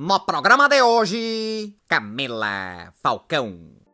No programa de hoje, Camila Falcão.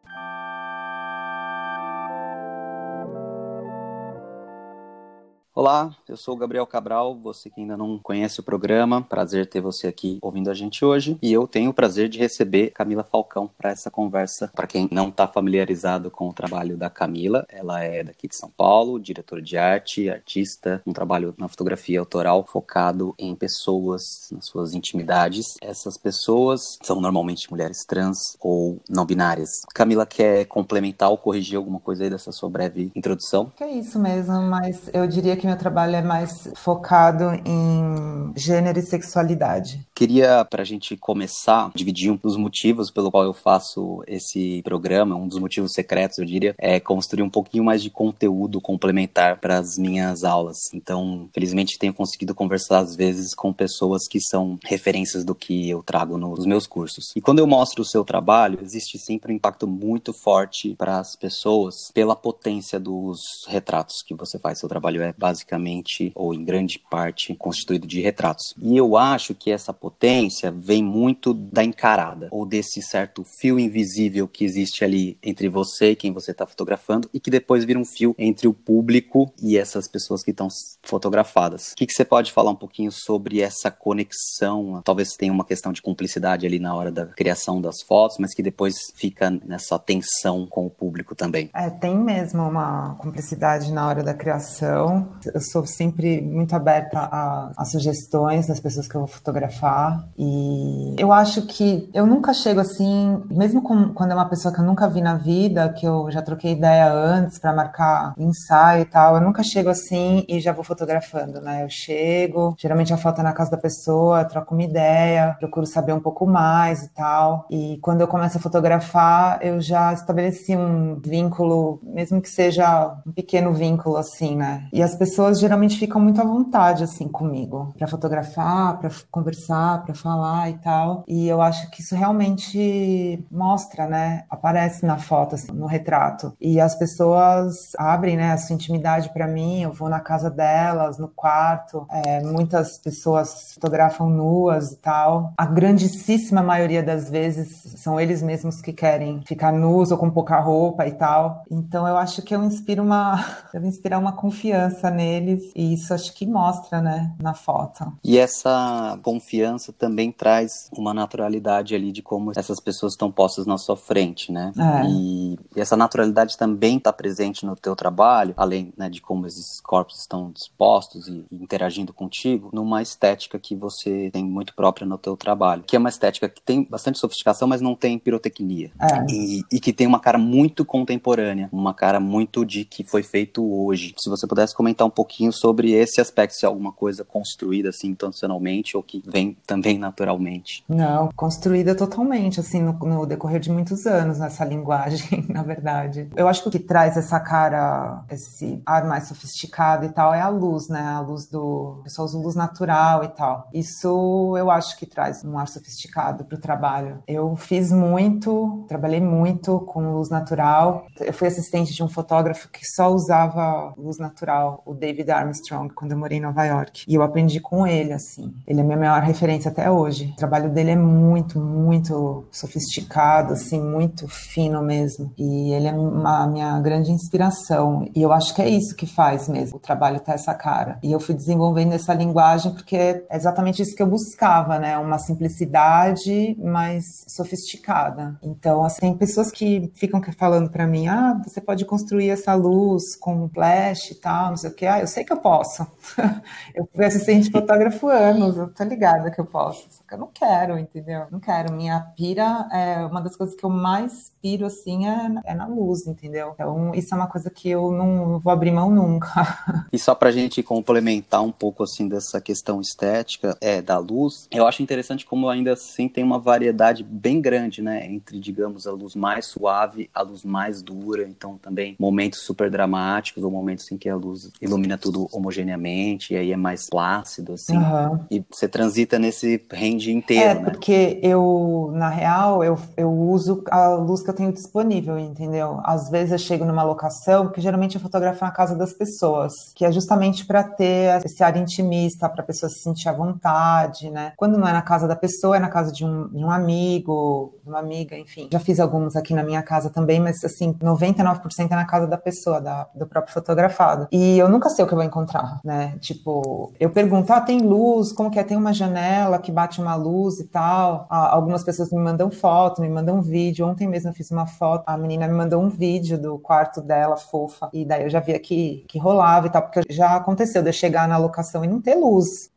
Olá, eu sou o Gabriel Cabral, você que ainda não conhece o programa, prazer ter você aqui ouvindo a gente hoje. E eu tenho o prazer de receber Camila Falcão para essa conversa. Para quem não está familiarizado com o trabalho da Camila, ela é daqui de São Paulo, diretora de arte, artista, um trabalho na fotografia autoral focado em pessoas, nas suas intimidades. Essas pessoas são normalmente mulheres trans ou não binárias. Camila quer complementar ou corrigir alguma coisa aí dessa sua breve introdução? É isso mesmo, mas eu diria que que meu trabalho é mais focado em gênero e sexualidade. Queria, para a gente começar, dividir um dos motivos pelo qual eu faço esse programa, um dos motivos secretos, eu diria, é construir um pouquinho mais de conteúdo complementar para as minhas aulas. Então, felizmente, tenho conseguido conversar às vezes com pessoas que são referências do que eu trago nos meus cursos. E quando eu mostro o seu trabalho, existe sempre um impacto muito forte para as pessoas pela potência dos retratos que você faz. Seu trabalho é basicamente ou em grande parte constituído de retratos. E eu acho que essa potência vem muito da encarada ou desse certo fio invisível que existe ali entre você e quem você está fotografando e que depois vira um fio entre o público e essas pessoas que estão fotografadas. O que, que você pode falar um pouquinho sobre essa conexão? Talvez tenha uma questão de cumplicidade ali na hora da criação das fotos, mas que depois fica nessa tensão com o público também. É, tem mesmo uma cumplicidade na hora da criação eu sou sempre muito aberta a, a, sugestões das pessoas que eu vou fotografar. E eu acho que eu nunca chego assim, mesmo com, quando é uma pessoa que eu nunca vi na vida, que eu já troquei ideia antes para marcar ensaio e tal, eu nunca chego assim e já vou fotografando, né? Eu chego, geralmente a foto é na casa da pessoa, troco uma ideia, procuro saber um pouco mais e tal. E quando eu começo a fotografar, eu já estabeleci um vínculo, mesmo que seja um pequeno vínculo assim, né? E as pessoas geralmente ficam muito à vontade assim comigo para fotografar, para conversar, para falar e tal. E eu acho que isso realmente mostra, né? Aparece na foto, assim, no retrato. E as pessoas abrem, né, a sua intimidade para mim. Eu vou na casa delas, no quarto. É, muitas pessoas fotografam nuas e tal. A grandíssima maioria das vezes são eles mesmos que querem ficar nus ou com pouca roupa e tal. Então eu acho que eu inspiro uma, eu inspirar uma confiança nele neles e isso acho que mostra, né, na foto. E essa confiança também traz uma naturalidade ali de como essas pessoas estão postas na sua frente, né? É. E, e, essa naturalidade também está presente no teu trabalho, além né, de como esses corpos estão dispostos e, e interagindo contigo, numa estética que você tem muito própria no teu trabalho, que é uma estética que tem bastante sofisticação, mas não tem pirotecnia. É. E, e que tem uma cara muito contemporânea, uma cara muito de que foi feito hoje. Se você pudesse comentar um pouquinho sobre esse aspecto, se é alguma coisa construída assim intencionalmente ou que vem também naturalmente. Não, construída totalmente, assim, no, no decorrer de muitos anos, nessa linguagem, na verdade. Eu acho que o que traz essa cara, esse ar mais sofisticado e tal, é a luz, né? A luz do. Pessoal usa luz natural e tal. Isso eu acho que traz um ar sofisticado pro trabalho. Eu fiz muito, trabalhei muito com luz natural. Eu fui assistente de um fotógrafo que só usava luz natural, o David Armstrong quando eu morei em Nova York. E eu aprendi com ele, assim. Ele é minha maior referência até hoje. O trabalho dele é muito, muito sofisticado, assim, muito fino mesmo. E ele é uma minha grande inspiração. E eu acho que é isso que faz mesmo o trabalho ter essa cara. E eu fui desenvolvendo essa linguagem porque é exatamente isso que eu buscava, né? Uma simplicidade mais sofisticada. Então, assim, tem pessoas que ficam falando para mim: ah, você pode construir essa luz com flash e tal, não sei o que ah, eu sei que eu posso. eu fui assistente fotógrafo anos, eu tô ligada que eu posso. Só que eu não quero, entendeu? Não quero. Minha pira é uma das coisas que eu mais piro, assim, é, é na luz, entendeu? Então, isso é uma coisa que eu não vou abrir mão nunca. e só pra gente complementar um pouco, assim, dessa questão estética é, da luz, eu acho interessante como ainda assim tem uma variedade bem grande, né? Entre, digamos, a luz mais suave, a luz mais dura. Então, também momentos super dramáticos ou momentos em que a luz ilumina tudo homogeneamente, e aí é mais plácido, assim. Uhum. E você transita nesse esse range inteiro, é, né? porque eu, na real, eu, eu uso a luz que eu tenho disponível, entendeu? Às vezes eu chego numa locação, que geralmente eu fotografo na casa das pessoas, que é justamente para ter esse ar intimista, para a pessoa se sentir à vontade, né? Quando não é na casa da pessoa, é na casa de um, de um amigo, de uma amiga, enfim. Já fiz alguns aqui na minha casa também, mas assim, 99% é na casa da pessoa, da, do próprio fotografado. E eu nunca sei o que eu vou encontrar, né? Tipo, eu pergunto, ah, tem luz, como que é? Tem uma janela que bate uma luz e tal. Algumas pessoas me mandam foto, me mandam vídeo. Ontem mesmo eu fiz uma foto, a menina me mandou um vídeo do quarto dela, fofa, e daí eu já via que, que rolava e tal, porque já aconteceu de eu chegar na locação e não ter luz,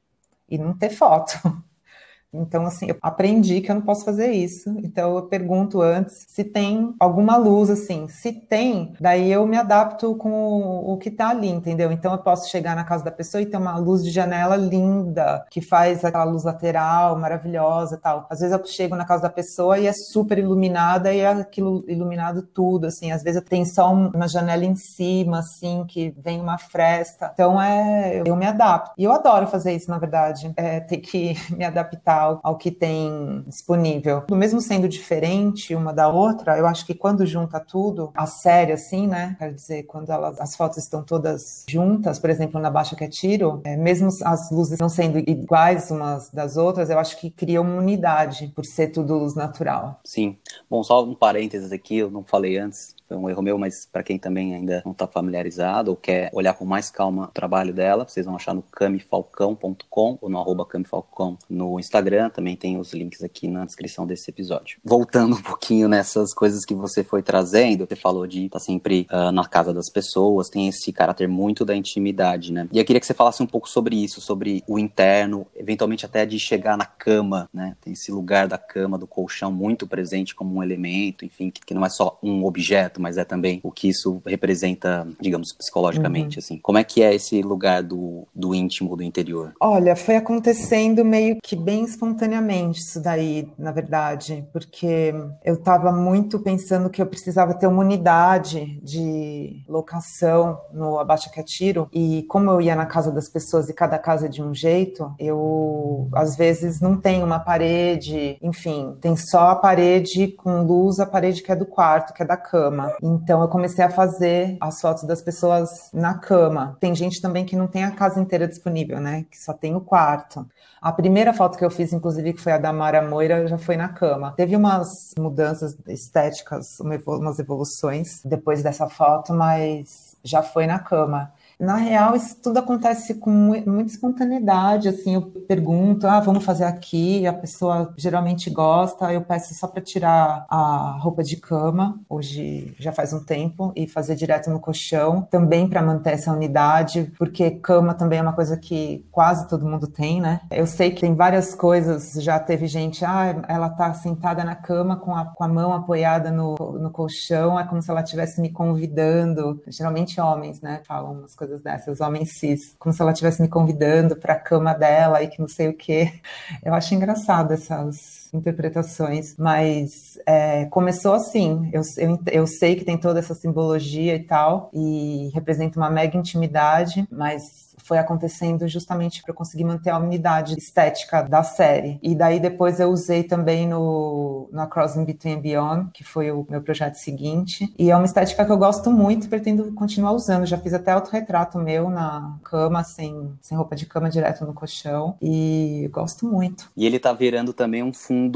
e não ter foto. Então, assim, eu aprendi que eu não posso fazer isso. Então, eu pergunto antes se tem alguma luz, assim. Se tem, daí eu me adapto com o que tá ali, entendeu? Então, eu posso chegar na casa da pessoa e ter uma luz de janela linda, que faz aquela luz lateral maravilhosa tal. Às vezes eu chego na casa da pessoa e é super iluminada e é aquilo iluminado tudo, assim. Às vezes tenho só uma janela em cima, assim, que vem uma fresta. Então, é, eu me adapto. E eu adoro fazer isso, na verdade. É ter que me adaptar ao, ao que tem disponível. Mesmo sendo diferente uma da outra, eu acho que quando junta tudo, a série, assim, né? Quer dizer, quando elas, as fotos estão todas juntas, por exemplo, na Baixa que é Tiro, é, mesmo as luzes não sendo iguais umas das outras, eu acho que cria uma unidade por ser tudo luz natural. Sim. Bom, só um parênteses aqui, eu não falei antes, foi um erro meu, mas para quem também ainda não está familiarizado ou quer olhar com mais calma o trabalho dela, vocês vão achar no camifalcão.com ou no arroba camifalcão no Instagram, também tem os links aqui na descrição desse episódio. Voltando um pouquinho nessas coisas que você foi trazendo, você falou de estar tá sempre uh, na casa das pessoas, tem esse caráter muito da intimidade, né? E eu queria que você falasse um pouco sobre isso, sobre o interno, eventualmente até de chegar na cama, né? Tem esse lugar da cama, do colchão muito presente como um elemento, enfim, que, que não é só um objeto, mas é também o que isso representa, digamos, psicologicamente, uhum. assim. Como é que é esse lugar do, do íntimo, do interior? Olha, foi acontecendo meio que bem espontaneamente isso daí, na verdade, porque eu estava muito pensando que eu precisava ter uma unidade de locação no Abaixa que Atiro, e como eu ia na casa das pessoas e cada casa é de um jeito, eu às vezes não tenho uma parede, enfim, tem só a parede com luz, a parede que é do quarto, que é da cama. Então eu comecei a fazer as fotos das pessoas na cama. Tem gente também que não tem a casa inteira disponível, né? Que só tem o quarto. A primeira foto que eu fiz, inclusive, que foi a da Mara Moira, já foi na cama. Teve umas mudanças estéticas, umas evoluções depois dessa foto, mas já foi na cama. Na real, isso tudo acontece com muita espontaneidade, assim, eu pergunto, ah, vamos fazer aqui, a pessoa geralmente gosta, eu peço só para tirar a roupa de cama, hoje já faz um tempo, e fazer direto no colchão, também para manter essa unidade, porque cama também é uma coisa que quase todo mundo tem, né? Eu sei que tem várias coisas, já teve gente, ah, ela tá sentada na cama com a, com a mão apoiada no, no colchão, é como se ela estivesse me convidando, geralmente homens, né, falam umas coisas coisas dessas, homens cis, como se ela estivesse me convidando para a cama dela e que não sei o quê. Eu acho engraçado essas interpretações, mas é, começou assim. Eu, eu, eu sei que tem toda essa simbologia e tal, e representa uma mega intimidade, mas foi acontecendo justamente para conseguir manter a unidade estética da série. E daí depois eu usei também no, no Crossing Between Beyond, que foi o meu projeto seguinte. E é uma estética que eu gosto muito e pretendo continuar usando. Já fiz até autorretrato meu na cama, sem, sem roupa de cama, direto no colchão. E gosto muito. E ele tá virando também um fundo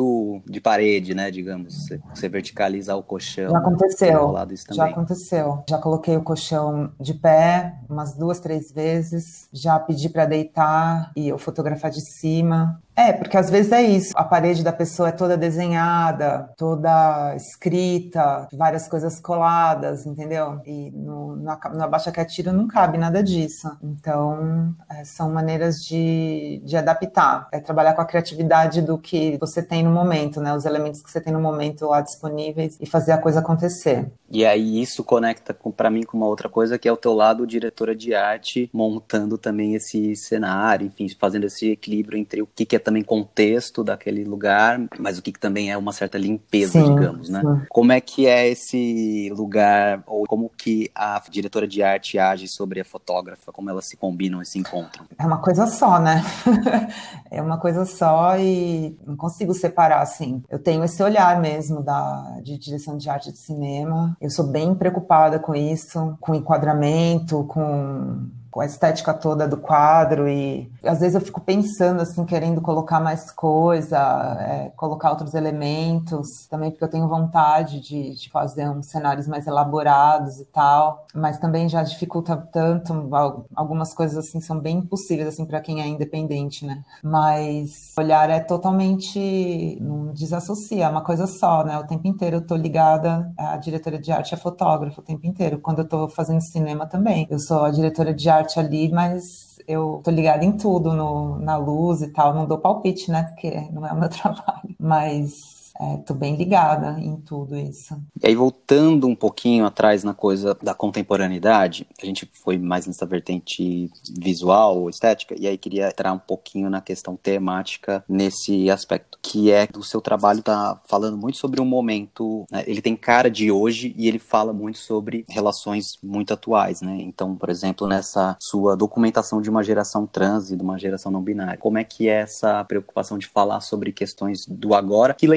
de parede, né? Digamos. Você verticalizar o colchão. Já aconteceu. Já aconteceu. Já coloquei o colchão de pé umas duas, três vezes já pedi para deitar e eu fotografar de cima. É, porque às vezes é isso. A parede da pessoa é toda desenhada, toda escrita, várias coisas coladas, entendeu? E no, na, na Baixa Catira não cabe nada disso. Então, é, são maneiras de, de adaptar. É trabalhar com a criatividade do que você tem no momento, né? Os elementos que você tem no momento lá disponíveis e fazer a coisa acontecer. E aí isso conecta para mim com uma outra coisa que é o teu lado diretora de arte, montando também esse cenário, enfim, fazendo esse equilíbrio entre o que, que é também contexto daquele lugar, mas o que, também é uma certa limpeza, Sim, digamos, né? sim. Como é que é esse lugar, ou como que a diretora de arte age sobre a fotógrafa, como elas se combinam e se encontram? É uma coisa só, né? é uma coisa só e não consigo separar assim. Eu tenho esse olhar mesmo da de direção de arte de cinema. Eu sou bem preocupada com isso, com enquadramento, com com a estética toda do quadro e às vezes eu fico pensando assim querendo colocar mais coisa é, colocar outros elementos também porque eu tenho vontade de, de, fazer uns cenários mais elaborados e tal mas também já dificulta tanto algumas coisas assim são bem impossíveis assim para quem é independente né? Mas olhar é totalmente não desassocia é uma coisa só né? O tempo inteiro eu tô ligada à diretora de arte a fotógrafa o tempo inteiro. Quando eu tô fazendo cinema também eu sou a diretora de arte ali, mas eu tô ligada em tudo, no, na luz e tal. Não dou palpite, né? Porque não é o meu trabalho. Mas Estou é, bem ligada em tudo isso. E aí, voltando um pouquinho atrás na coisa da contemporaneidade, a gente foi mais nessa vertente visual, estética, e aí queria entrar um pouquinho na questão temática nesse aspecto, que é do seu trabalho tá falando muito sobre um momento, né? ele tem cara de hoje e ele fala muito sobre relações muito atuais, né? Então, por exemplo, nessa sua documentação de uma geração trans e de uma geração não binária, como é que é essa preocupação de falar sobre questões do agora, que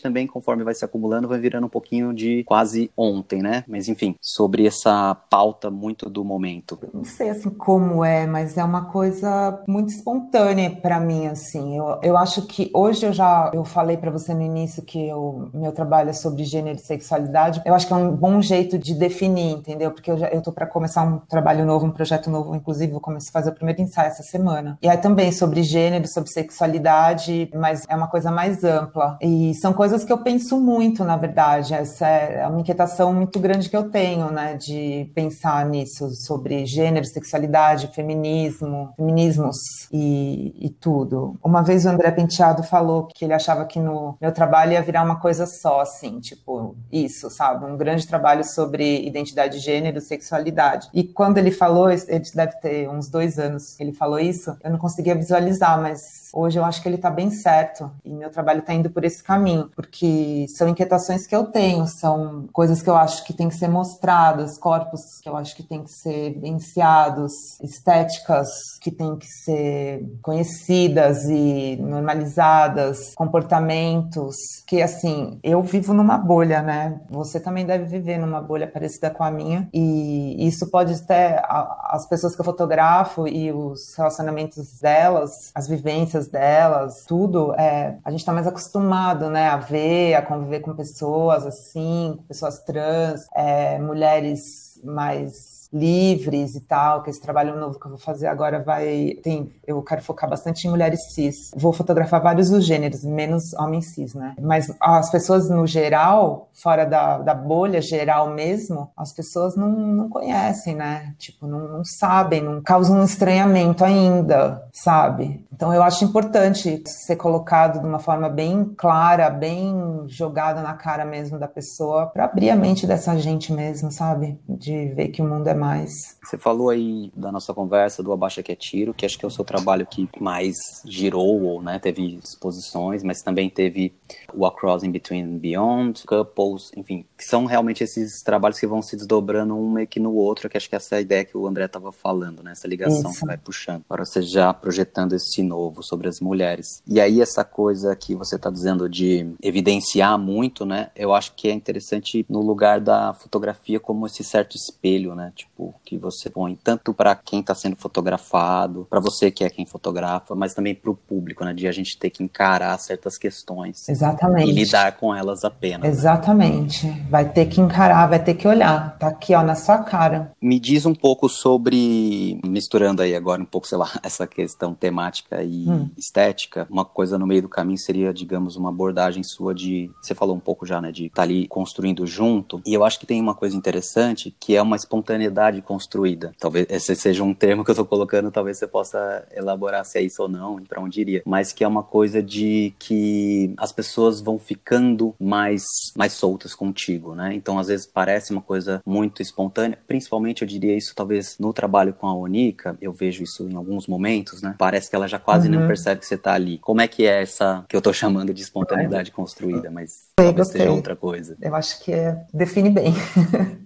também, conforme vai se acumulando, vai virando um pouquinho de quase ontem, né? Mas enfim, sobre essa pauta muito do momento. Não sei assim como é, mas é uma coisa muito espontânea para mim, assim. Eu, eu acho que hoje eu já eu falei para você no início que o meu trabalho é sobre gênero e sexualidade. Eu acho que é um bom jeito de definir, entendeu? Porque eu já eu tô para começar um trabalho novo, um projeto novo, inclusive vou começar a fazer o primeiro ensaio essa semana. E é também sobre gênero, sobre sexualidade, mas é uma coisa mais ampla. E são coisas que eu penso muito, na verdade. Essa é uma inquietação muito grande que eu tenho, né, de pensar nisso, sobre gênero, sexualidade, feminismo, feminismos e, e tudo. Uma vez o André Penteado falou que ele achava que no meu trabalho ia virar uma coisa só, assim, tipo, isso, sabe? Um grande trabalho sobre identidade de gênero, sexualidade. E quando ele falou, ele deve ter uns dois anos ele falou isso, eu não conseguia visualizar, mas Hoje eu acho que ele está bem certo e meu trabalho está indo por esse caminho, porque são inquietações que eu tenho, são coisas que eu acho que tem que ser mostradas, corpos que eu acho que tem que ser vivenciados, estéticas que tem que ser conhecidas e normalizadas, comportamentos que assim, eu vivo numa bolha, né? Você também deve viver numa bolha parecida com a minha e isso pode até as pessoas que eu fotografo e os relacionamentos delas, as vivências delas, tudo, é, a gente está mais acostumado, né, a ver, a conviver com pessoas assim, pessoas trans, é, mulheres mais livres e tal, que esse trabalho novo que eu vou fazer agora vai. Tem, eu quero focar bastante em mulheres cis. Vou fotografar vários dos gêneros, menos homens cis, né? Mas as pessoas no geral, fora da, da bolha geral mesmo, as pessoas não, não conhecem, né? Tipo, não, não sabem, não causam um estranhamento ainda, sabe? Então eu acho importante ser colocado de uma forma bem clara, bem jogada na cara mesmo da pessoa, para abrir a mente dessa gente mesmo, sabe? De ver que o mundo é mais. Você falou aí da nossa conversa do Abaixa que é Tiro, que acho que é o seu trabalho que mais girou, ou né, teve exposições, mas também teve o Across in Between and Beyond, Couples, enfim, que são realmente esses trabalhos que vão se desdobrando um meio que no outro, que acho que essa é a ideia que o André estava falando, né? Essa ligação Isso. que vai puxando. Para você já projetando esse novo sobre as mulheres. E aí essa coisa que você está dizendo de evidenciar muito, né? Eu acho que é interessante no lugar da fotografia como esse certo espelho, né? Tipo, tipo que você põe tanto para quem está sendo fotografado, para você que é quem fotografa, mas também para o público, né? De a gente ter que encarar certas questões. Exatamente. E lidar com elas apenas. Né? Exatamente. Né? Vai ter que encarar, vai ter que olhar. Tá aqui, ó, na sua cara. Me diz um pouco sobre, misturando aí agora um pouco, sei lá, essa questão temática e hum. estética, uma coisa no meio do caminho seria, digamos, uma abordagem sua de. Você falou um pouco já, né? De estar tá ali construindo junto. E eu acho que tem uma coisa interessante que é uma espontaneidade construída. Talvez esse seja um termo que eu tô colocando, talvez você possa elaborar se é isso ou não, para onde iria. Mas que é uma coisa de que as pessoas vão ficando mais, mais soltas contigo, né? Então, às vezes, parece uma coisa muito espontânea. Principalmente, eu diria isso, talvez, no trabalho com a Onica, eu vejo isso em alguns momentos, né? Parece que ela já quase uhum. não percebe que você tá ali. Como é que é essa que eu tô chamando de espontaneidade construída, mas talvez seja outra coisa? Eu acho que é, define bem.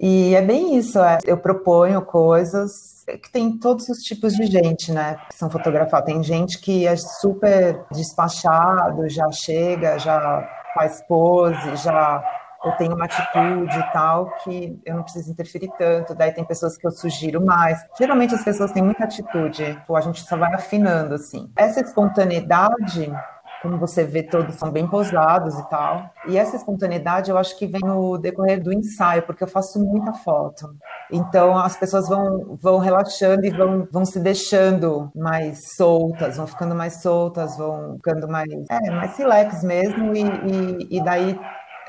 E é bem isso, é. eu proponho coisas que tem todos os tipos de gente, né, que são fotografados. Tem gente que é super despachado, já chega, já faz pose, já eu tenho uma atitude e tal que eu não preciso interferir tanto. Daí tem pessoas que eu sugiro mais. Geralmente as pessoas têm muita atitude, a gente só vai afinando assim. Essa espontaneidade como você vê, todos são bem posados e tal. E essa espontaneidade eu acho que vem no decorrer do ensaio, porque eu faço muita foto. Então as pessoas vão, vão relaxando e vão, vão se deixando mais soltas, vão ficando mais soltas, vão ficando mais, é, mais relax mesmo. E, e, e daí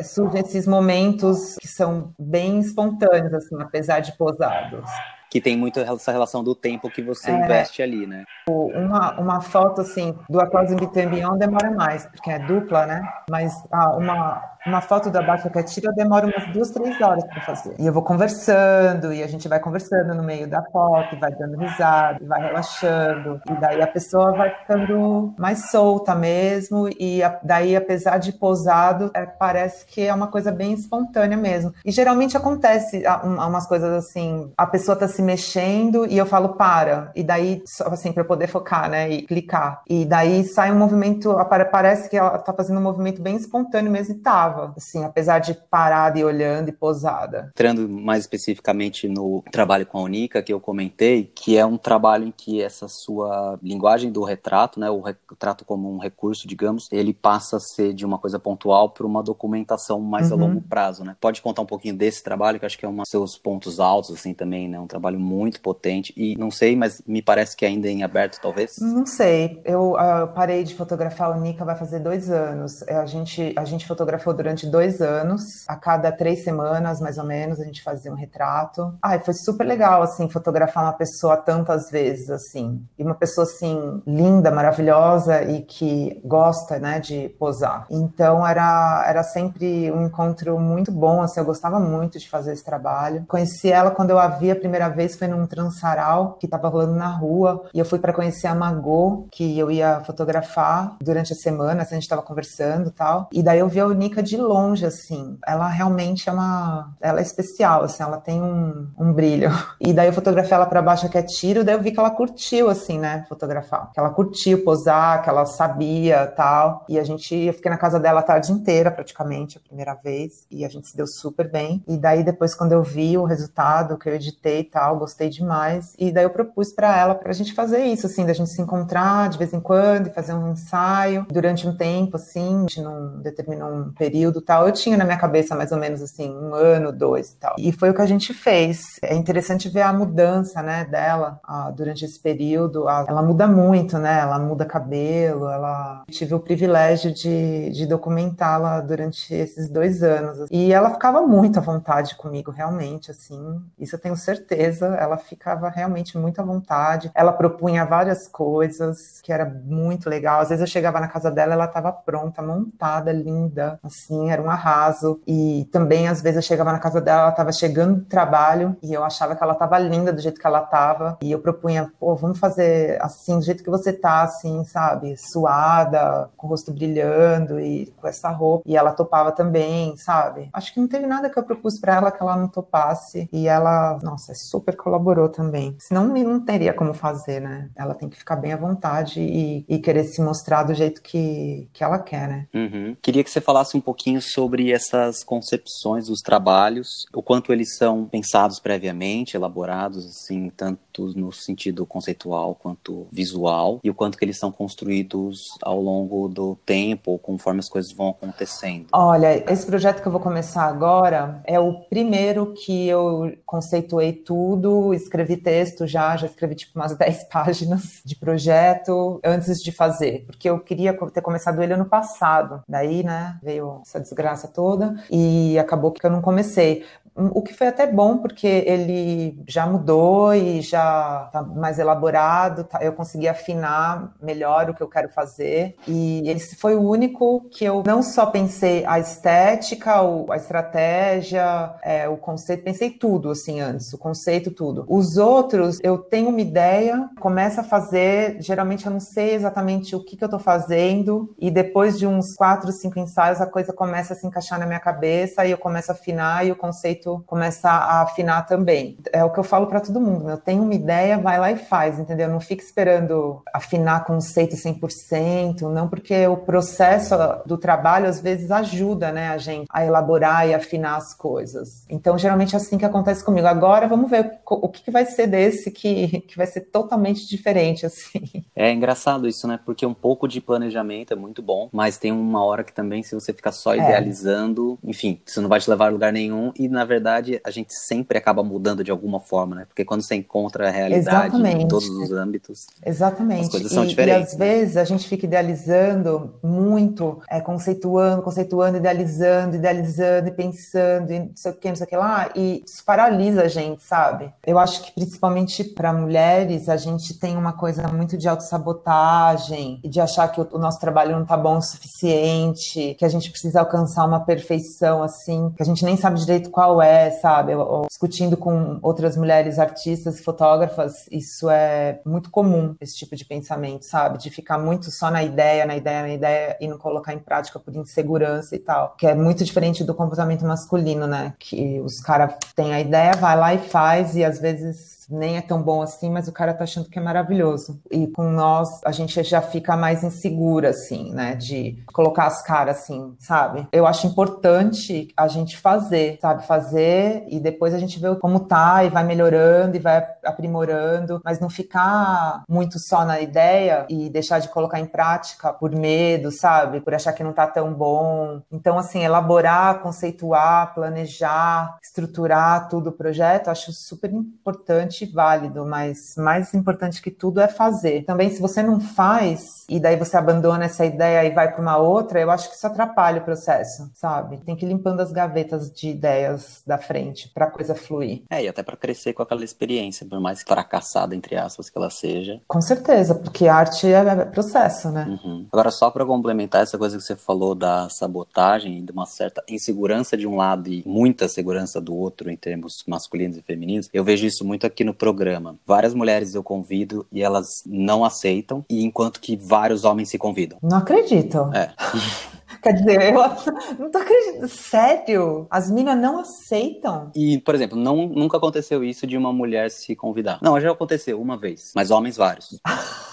surgem esses momentos que são bem espontâneos, assim, apesar de posados que tem muito essa relação do tempo que você é, investe ali, né? Uma, uma foto, assim, do Aquas Bitambion demora mais, porque é dupla, né? Mas ah, uma, uma foto da Baixa Catira demora umas duas, três horas para fazer. E eu vou conversando, e a gente vai conversando no meio da foto, vai dando risada, vai relaxando. E daí a pessoa vai ficando mais solta mesmo. E a, daí, apesar de posado, é, parece que é uma coisa bem espontânea mesmo. E geralmente acontece umas coisas assim: a pessoa tá se mexendo e eu falo para. E daí, assim, para poder focar, né? E clicar. E daí sai um movimento, parece que ela tá fazendo um movimento bem espontâneo mesmo e estava, assim, apesar de parada e olhando e posada. Entrando mais especificamente no trabalho com a Unica que eu comentei, que é um trabalho em que essa sua linguagem do retrato, né, o retrato como um recurso, digamos, ele passa a ser de uma coisa pontual para uma documentação mais uhum. a longo prazo, né? Pode contar um pouquinho desse trabalho, que acho que é um dos seus pontos altos, assim, também, né? Um trabalho muito potente e não sei, mas me parece que ainda é em aberto, talvez? Não sei. Eu uh, parei de fotografar a Unica vai fazer dois anos. A gente, a gente fotografou durante dois anos. A cada três semanas, mais ou menos, a gente fazia um retrato. Ai, foi super legal, assim, fotografar uma pessoa tantas vezes, assim. E uma pessoa, assim, linda, maravilhosa e que gosta, né, de posar. Então, era, era sempre um encontro muito bom, assim, eu gostava muito de fazer esse trabalho. Conheci ela quando eu a vi a primeira vez, foi num transaral que estava rolando na rua. E eu fui para conhecer a Magô, que eu ia fotografar durante a semana, assim, a gente estava conversando e tal. E daí eu vi a Unica de longe, assim. Ela realmente é uma. Ela é especial, assim, ela tem um, um brilho. E daí eu fotografei ela para baixo que é tiro, daí eu vi que ela curtiu, assim, né, fotografar. Que ela curtiu posar, que ela sabia tal. E a gente, eu fiquei na casa dela a tarde inteira, praticamente, a primeira vez. E a gente se deu super bem. E daí depois, quando eu vi o resultado que eu editei e tal, gostei demais. E daí eu propus para ela, pra gente fazer isso, assim, da gente se encontrar de vez em quando e fazer um ensaio durante um tempo, assim, a gente não determinou um período tal. Eu tinha na minha cabeça mais ou menos assim, um ano, dois e tal. E foi o que a gente fez. É interessante ver a mudança, né, dela durante esse período. Ela muda muito, né? Ela muda cabelo, ela... Eu tive o privilégio de, de documentá-la durante esses dois anos. E ela ficava muito à vontade comigo, realmente, assim. Isso eu tenho certeza. Ela ficava realmente muito à vontade. Ela propunha várias coisas que era muito legal. Às vezes eu chegava na casa dela, ela estava pronta, montada, linda, assim era um arraso. E também, às vezes, eu chegava na casa dela, ela estava chegando do trabalho e eu achava que ela estava linda do jeito que ela estava. E eu propunha, pô, vamos fazer assim, do jeito que você tá, assim, sabe? Suada, com o rosto brilhando e com essa roupa. E ela topava também, sabe? Acho que não teve nada que eu propus para ela que ela não topasse. E ela, nossa, super colaborou também. Senão não teria como fazer, né? Ela tem que ficar bem à vontade e, e querer se mostrar do jeito que, que ela quer, né? Uhum. Queria que você falasse um pouquinho sobre essas concepções dos trabalhos, o quanto eles são pensados previamente, elaborados, assim, tanto no sentido conceitual quanto visual, e o quanto que eles são construídos ao longo do tempo, ou conforme as coisas vão acontecendo. Olha, esse projeto que eu vou começar agora é o primeiro que eu conceituei tudo tudo, escrevi texto já, já escrevi tipo umas 10 páginas de projeto antes de fazer, porque eu queria ter começado ele ano passado. Daí, né, veio essa desgraça toda e acabou que eu não comecei. O que foi até bom, porque ele já mudou e já está mais elaborado, tá, eu consegui afinar melhor o que eu quero fazer. E esse foi o único que eu não só pensei a estética, a estratégia, é, o conceito, pensei tudo assim antes, o conceito, tudo. Os outros, eu tenho uma ideia, começo a fazer, geralmente eu não sei exatamente o que, que eu estou fazendo, e depois de uns quatro, cinco ensaios, a coisa começa a se encaixar na minha cabeça, e eu começo a afinar e o conceito conceito começa a afinar também. É o que eu falo para todo mundo, eu tenho uma ideia, vai lá e faz, entendeu? Não fica esperando afinar conceito 100%, não porque o processo do trabalho às vezes ajuda, né, a gente a elaborar e afinar as coisas. Então, geralmente é assim que acontece comigo. Agora, vamos ver o que vai ser desse que, que vai ser totalmente diferente, assim. É engraçado isso, né? Porque um pouco de planejamento é muito bom, mas tem uma hora que também, se você ficar só é. idealizando, é. enfim, isso não vai te levar a lugar nenhum e, na verdade, a gente sempre acaba mudando de alguma forma, né? Porque quando você encontra a realidade Exatamente. em todos os âmbitos, Exatamente. as coisas são e, diferentes. E às vezes a gente fica idealizando muito, é, conceituando, conceituando, idealizando, idealizando e pensando, e não sei o que, não sei o que lá, e isso paralisa a gente, sabe? Eu acho que principalmente para mulheres, a gente tem uma coisa muito de autossabotagem e de achar que o, o nosso trabalho não tá bom o suficiente, que a gente precisa alcançar uma perfeição assim, que a gente nem sabe direito qual é, sabe? Eu, discutindo com outras mulheres artistas fotógrafas, isso é muito comum, esse tipo de pensamento, sabe? De ficar muito só na ideia, na ideia, na ideia e não colocar em prática por insegurança e tal. Que é muito diferente do comportamento masculino, né? Que os caras têm a ideia, vai lá e faz, e às vezes nem é tão bom assim, mas o cara tá achando que é maravilhoso. E com nós, a gente já fica mais insegura, assim, né? De colocar as caras assim, sabe? Eu acho importante a gente fazer, sabe? Fazer e depois a gente vê como tá e vai melhorando e vai aprimorando, mas não ficar muito só na ideia e deixar de colocar em prática por medo, sabe? Por achar que não tá tão bom. Então, assim, elaborar, conceituar, planejar, estruturar tudo o projeto, acho super importante válido, mas mais importante que tudo é fazer. Também, se você não faz e daí você abandona essa ideia e vai para uma outra, eu acho que isso atrapalha o processo, sabe? Tem que ir limpando as gavetas de ideias da frente para a coisa fluir. É, e até para crescer com aquela experiência, por mais fracassada, entre aspas, que ela seja. Com certeza, porque arte é, é processo, né? Uhum. Agora, só para complementar essa coisa que você falou da sabotagem, de uma certa insegurança de um lado e muita segurança do outro em termos masculinos e femininos, eu vejo isso muito aqui no no programa. Várias mulheres eu convido e elas não aceitam, e enquanto que vários homens se convidam. Não acredito. É. Quer dizer, eu não tô acreditando. Sério? As minas não aceitam? E, por exemplo, não, nunca aconteceu isso de uma mulher se convidar. Não, já aconteceu uma vez, mas homens vários.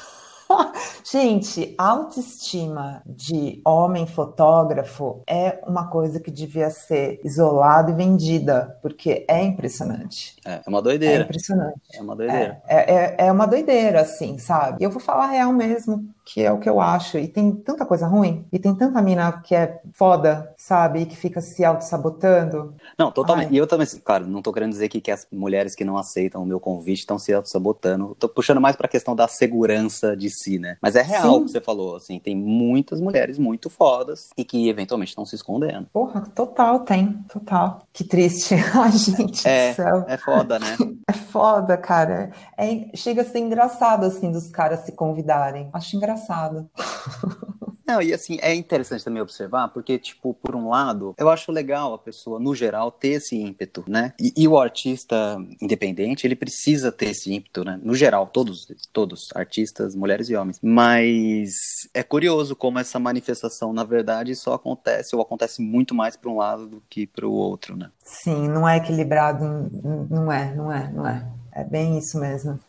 Gente, autoestima de homem fotógrafo é uma coisa que devia ser isolada e vendida, porque é impressionante. É, é uma doideira. É impressionante. É uma doideira. É, é, é uma doideira, assim, sabe? E eu vou falar a real mesmo que é o que eu acho. E tem tanta coisa ruim, e tem tanta mina que é foda, sabe? E que fica se auto-sabotando. Não, totalmente. Ai. E eu também, claro, não tô querendo dizer que, que as mulheres que não aceitam o meu convite estão se auto-sabotando. Tô puxando mais pra questão da segurança de si, né? Mas é real o que você falou, assim. Tem muitas mulheres muito fodas e que eventualmente estão se escondendo. Porra, total, tem. Total. Que triste. Ai, gente é, do céu. É foda, né? É foda, cara. É, chega a ser engraçado, assim, dos caras se convidarem. Acho engraçado engraçado. Não, e assim, é interessante também observar, porque, tipo, por um lado, eu acho legal a pessoa, no geral, ter esse ímpeto, né? E, e, o artista independente, ele precisa ter esse ímpeto, né? No geral, todos, todos, artistas, mulheres e homens. Mas é curioso como essa manifestação, na verdade, só acontece, ou acontece muito mais para um lado do que para o outro, né? Sim, não é equilibrado, não é, não é, não é. É bem isso mesmo.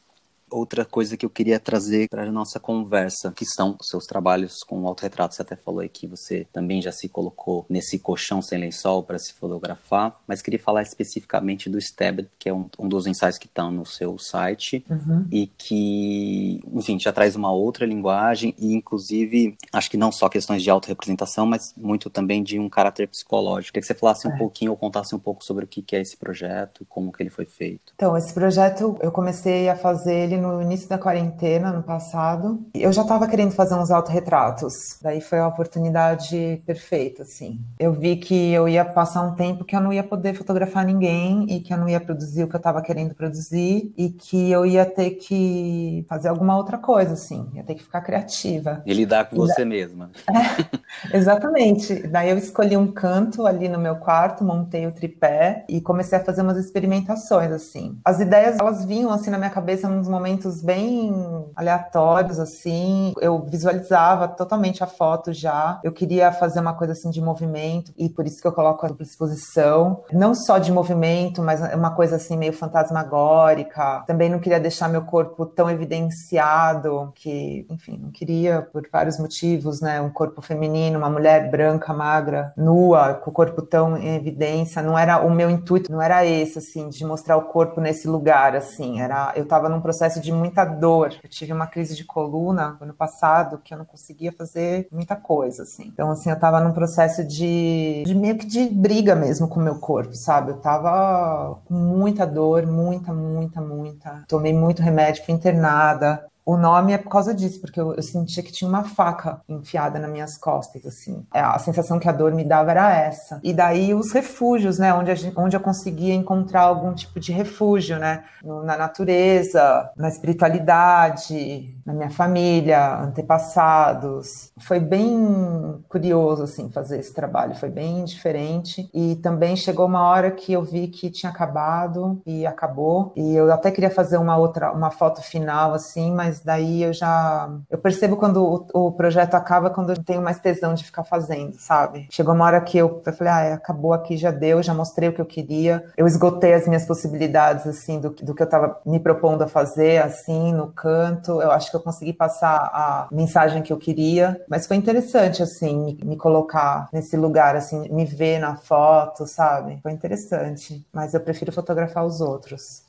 Outra coisa que eu queria trazer para a nossa conversa, que são os seus trabalhos com autorretrato. Você até falou aí que você também já se colocou nesse colchão sem lençol para se fotografar, mas queria falar especificamente do Stabbed, que é um, um dos ensaios que estão no seu site uhum. e que, enfim, já traz uma outra linguagem e, inclusive, acho que não só questões de autorrepresentação, mas muito também de um caráter psicológico. Queria que você falasse um é. pouquinho ou contasse um pouco sobre o que é esse projeto, como que ele foi feito. Então, esse projeto, eu comecei a fazer ele no início da quarentena, no passado. Eu já estava querendo fazer uns autorretratos. Daí foi a oportunidade perfeita, assim. Eu vi que eu ia passar um tempo que eu não ia poder fotografar ninguém e que eu não ia produzir o que eu estava querendo produzir e que eu ia ter que fazer alguma outra coisa, assim. Ia ter que ficar criativa. E lidar com e você da... mesma. É, exatamente. Daí eu escolhi um canto ali no meu quarto, montei o tripé e comecei a fazer umas experimentações, assim. As ideias, elas vinham, assim, na minha cabeça nos momentos bem aleatórios, assim. Eu visualizava totalmente a foto já. Eu queria fazer uma coisa, assim, de movimento e por isso que eu coloco a exposição. Não só de movimento, mas uma coisa, assim, meio fantasmagórica. Também não queria deixar meu corpo tão evidenciado que, enfim, não queria por vários motivos, né? Um corpo feminino, uma mulher branca, magra, nua, com o corpo tão em evidência. Não era o meu intuito, não era esse, assim, de mostrar o corpo nesse lugar, assim. Era, eu estava num processo de muita dor. Eu tive uma crise de coluna ano passado que eu não conseguia fazer muita coisa, assim. Então, assim, eu estava num processo de, de meio que de briga mesmo com o meu corpo, sabe? Eu tava com muita dor, muita, muita, muita. Tomei muito remédio, fui internada. O nome é por causa disso, porque eu, eu, sentia que tinha uma faca enfiada nas minhas costas, assim. É, a sensação que a dor me dava era essa. E daí os refúgios, né? Onde, gente, onde eu conseguia encontrar algum tipo de refúgio, né? No, na natureza, na espiritualidade, na minha família, antepassados. Foi bem curioso, assim, fazer esse trabalho. Foi bem diferente. E também chegou uma hora que eu vi que tinha acabado e acabou. E eu até queria fazer uma outra, uma foto final, assim, mas daí eu já. Eu percebo quando o, o, projeto acaba, quando eu tenho mais tesão de ficar fazendo, sabe? Chegou uma hora que eu, eu falei, ah, acabou aqui, já deu, já mostrei o que eu queria. Eu esgotei as minhas possibilidades, assim, do, do que eu tava me propondo a fazer, assim, no canto. Eu acho que consegui passar a mensagem que eu queria. Mas foi interessante, assim, me, me colocar nesse lugar, assim, me ver na foto, sabe? Foi interessante. Mas eu prefiro fotografar os outros.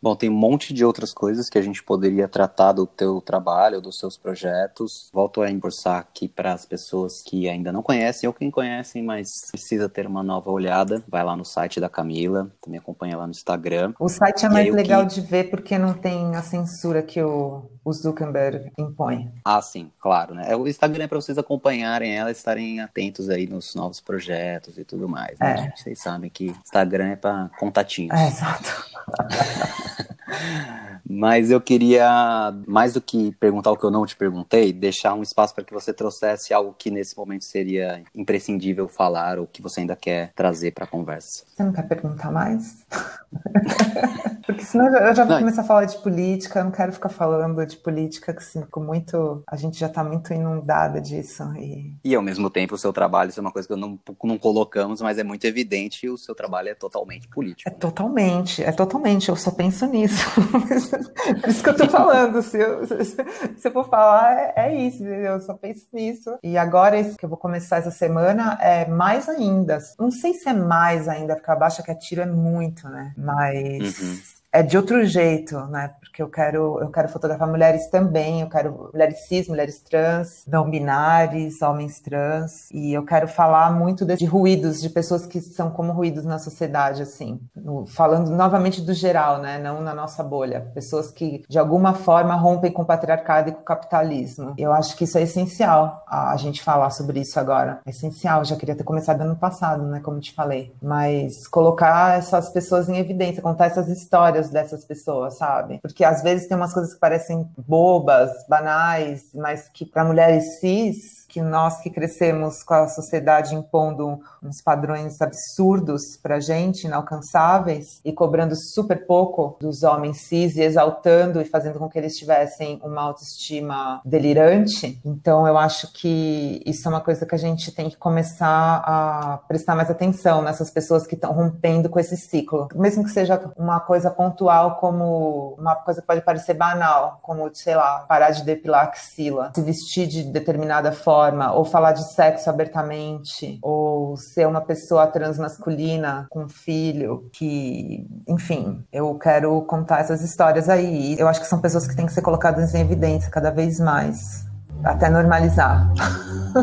Bom, tem um monte de outras coisas que a gente poderia tratar do teu trabalho, dos seus projetos. Volto a reforçar aqui para as pessoas que ainda não conhecem ou quem conhecem, mas precisa ter uma nova olhada. Vai lá no site da Camila, também acompanha lá no Instagram. O site é mais legal que... de ver porque não tem a censura que o, o Zuckerberg impõe. Ah, sim, claro, né? O Instagram é para vocês acompanharem ela, estarem atentos aí nos novos projetos e tudo mais. Né? É. Vocês sabem que Instagram é para contatinhos. É, exato. Mas eu queria, mais do que perguntar o que eu não te perguntei, deixar um espaço para que você trouxesse algo que nesse momento seria imprescindível falar ou que você ainda quer trazer para a conversa. Você não quer perguntar mais? Porque senão eu já vou não. começar a falar de política, eu não quero ficar falando de política, que assim, com muito. A gente já está muito inundada disso. E... e ao mesmo tempo, o seu trabalho, isso é uma coisa que eu não, não colocamos, mas é muito evidente, o seu trabalho é totalmente político. É totalmente, é totalmente, eu só penso nisso. Por isso que eu tô falando, se eu, se eu for falar, é, é isso, eu só penso nisso. E agora, que eu vou começar essa semana, é mais ainda. Não sei se é mais ainda, porque a baixa que atiro é muito, né? Mas. Uhum é de outro jeito, né? Porque eu quero, eu quero fotografar mulheres também, eu quero mulheres cis, mulheres trans, não binários, homens trans, e eu quero falar muito de, de ruídos, de pessoas que são como ruídos na sociedade, assim, no, falando novamente do geral, né? Não na nossa bolha, pessoas que de alguma forma rompem com o patriarcado e com o capitalismo. Eu acho que isso é essencial a, a gente falar sobre isso agora. É essencial. Já queria ter começado ano passado, né? Como te falei, mas colocar essas pessoas em evidência, contar essas histórias histórias dessas pessoas, sabe? Porque às vezes tem umas coisas que parecem bobas, banais, mas que para mulheres cis que nós que crescemos com a sociedade impondo uns padrões absurdos para gente, inalcançáveis, e cobrando super pouco dos homens cis e exaltando e fazendo com que eles tivessem uma autoestima delirante. Então, eu acho que isso é uma coisa que a gente tem que começar a prestar mais atenção nessas pessoas que estão rompendo com esse ciclo. Mesmo que seja uma coisa pontual pontual como uma coisa que pode parecer banal, como, sei lá, parar de depilar a axila, se vestir de determinada forma, ou falar de sexo abertamente, ou ser uma pessoa transmasculina com filho, que, enfim, eu quero contar essas histórias aí. Eu acho que são pessoas que têm que ser colocadas em evidência cada vez mais, até normalizar.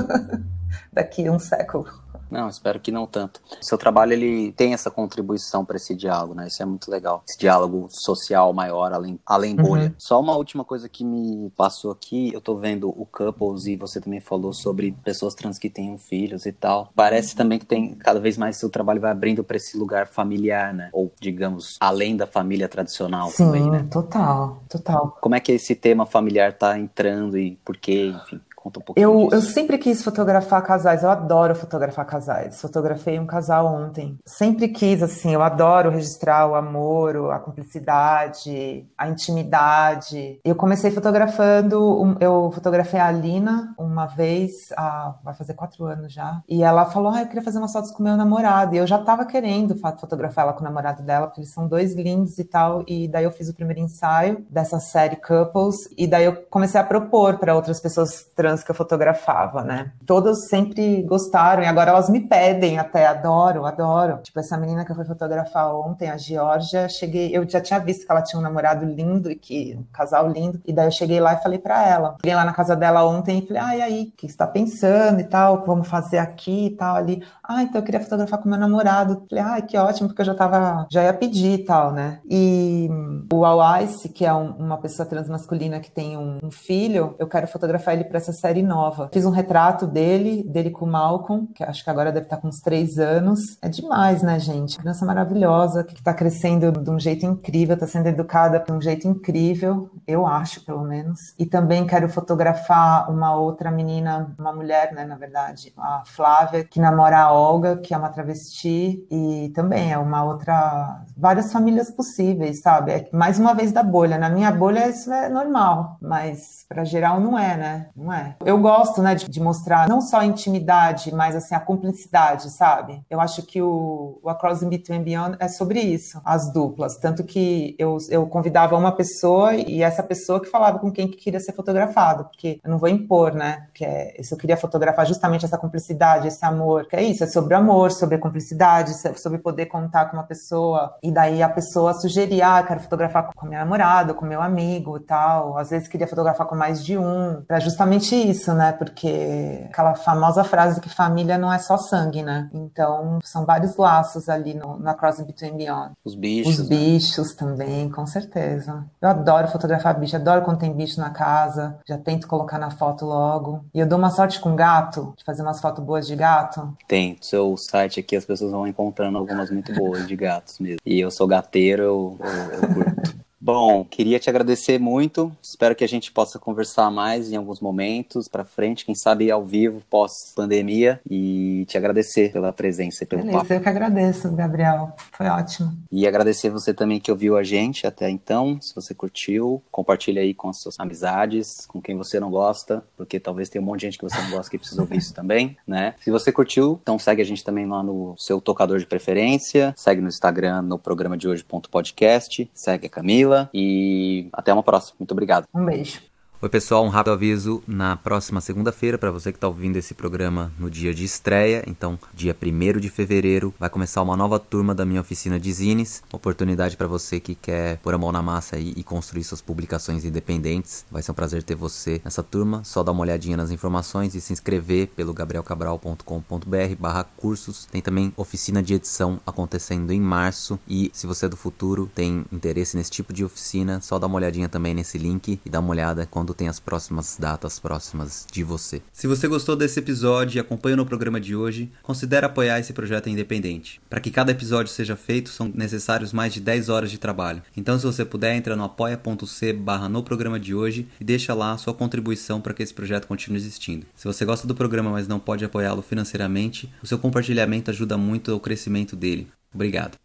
Daqui um século. Não, espero que não tanto. O seu trabalho ele tem essa contribuição para esse diálogo, né? Isso é muito legal. Esse diálogo social maior além além bolha. Uhum. Só uma última coisa que me passou aqui, eu tô vendo o couples e você também falou sobre pessoas trans que tenham filhos e tal. Parece também que tem cada vez mais seu trabalho vai abrindo para esse lugar familiar, né? Ou digamos, além da família tradicional Sim, também, né? total, total. Como é que esse tema familiar tá entrando e por quê, enfim? Conta um pouquinho eu, disso. eu sempre quis fotografar casais, eu adoro fotografar casais. Fotografei um casal ontem. Sempre quis, assim, eu adoro registrar o amor, a cumplicidade, a intimidade. Eu comecei fotografando, eu fotografei a Alina uma vez, há, vai fazer quatro anos já, e ela falou, ah, eu queria fazer umas fotos com meu namorado. E eu já tava querendo fotografar ela com o namorado dela, porque eles são dois lindos e tal. E daí eu fiz o primeiro ensaio dessa série Couples, e daí eu comecei a propor para outras pessoas trans que eu fotografava, né? Todas sempre gostaram e agora elas me pedem até, adoro, adoro. Tipo, essa menina que eu fui fotografar ontem, a Georgia, cheguei, eu já tinha visto que ela tinha um namorado lindo e que um casal lindo, e daí eu cheguei lá e falei para ela. Cheguei lá na casa dela ontem e falei, e aí, o que você tá pensando e tal, vamos fazer aqui e tal, ali. Ah, então eu queria fotografar com meu namorado. Falei, ah, que ótimo, porque eu já tava, já ia pedir e tal, né? E o Ice, que é um, uma pessoa transmasculina que tem um, um filho, eu quero fotografar ele para essa série nova. Fiz um retrato dele, dele com o Malcolm, que acho que agora deve estar com uns três anos. É demais, né, gente? Criança maravilhosa, que está crescendo de um jeito incrível, está sendo educada de um jeito incrível, eu acho, pelo menos. E também quero fotografar uma outra menina, uma mulher, né, na verdade, a Flávia, que namora a Olga, que é uma travesti, e também é uma outra. várias famílias possíveis, sabe? É mais uma vez da bolha. Na minha bolha isso é normal, mas para geral não é, né? Não é. Eu gosto, né, de, de, mostrar não só a intimidade, mas assim a cumplicidade, sabe? Eu acho que o, o Across the Between Beyond é sobre isso, as duplas, tanto que eu, eu convidava uma pessoa e essa pessoa que falava com quem que queria ser fotografado, porque eu não vou impor, né? Que é, se eu queria fotografar justamente essa cumplicidade, esse amor, que é isso, é sobre amor, sobre a cumplicidade, sobre poder contar com uma pessoa e daí a pessoa sugeria, ah, quero fotografar com minha namorada, com meu amigo tal. Às vezes queria fotografar com mais de um, para justamente isso, né? Porque aquela famosa frase que família não é só sangue, né? Então, são vários laços ali no, no Across Between Beyond. Os bichos. Os né? bichos também, com certeza. Eu adoro fotografar bicho, adoro quando tem bicho na casa, já tento colocar na foto logo. E eu dou uma sorte com gato, de fazer umas fotos boas de gato. Tem, seu site aqui as pessoas vão encontrando algumas muito boas de gatos mesmo. E eu sou gateiro, eu, eu, eu curto. Bom, queria te agradecer muito. Espero que a gente possa conversar mais em alguns momentos para frente, quem sabe ao vivo, pós-pandemia, e te agradecer pela presença e pelo Beleza, papo. Eu que agradeço, Gabriel. Foi ótimo. E agradecer você também que ouviu a gente até então. Se você curtiu, compartilha aí com as suas amizades, com quem você não gosta, porque talvez tenha um monte de gente que você não gosta que precisa ouvir isso também, né? Se você curtiu, então segue a gente também lá no seu tocador de preferência, segue no Instagram no programa de hoje.podcast, segue a Camila e até uma próxima. Muito obrigado. Um beijo. Oi, pessoal, um rápido aviso na próxima segunda-feira para você que está ouvindo esse programa no dia de estreia. Então, dia 1 de fevereiro, vai começar uma nova turma da minha oficina de zines. Oportunidade para você que quer pôr a mão na massa e construir suas publicações independentes. Vai ser um prazer ter você nessa turma. Só dá uma olhadinha nas informações e se inscrever pelo gabrielcabral.com.br/barra cursos. Tem também oficina de edição acontecendo em março. E se você é do futuro, tem interesse nesse tipo de oficina, só dá uma olhadinha também nesse link e dá uma olhada quando tem as próximas datas próximas de você. Se você gostou desse episódio e acompanha no programa de hoje, considere apoiar esse projeto independente. Para que cada episódio seja feito, são necessários mais de 10 horas de trabalho. Então, se você puder, entra no apoia.c barra no programa de hoje e deixa lá a sua contribuição para que esse projeto continue existindo. Se você gosta do programa, mas não pode apoiá-lo financeiramente, o seu compartilhamento ajuda muito ao crescimento dele. Obrigado.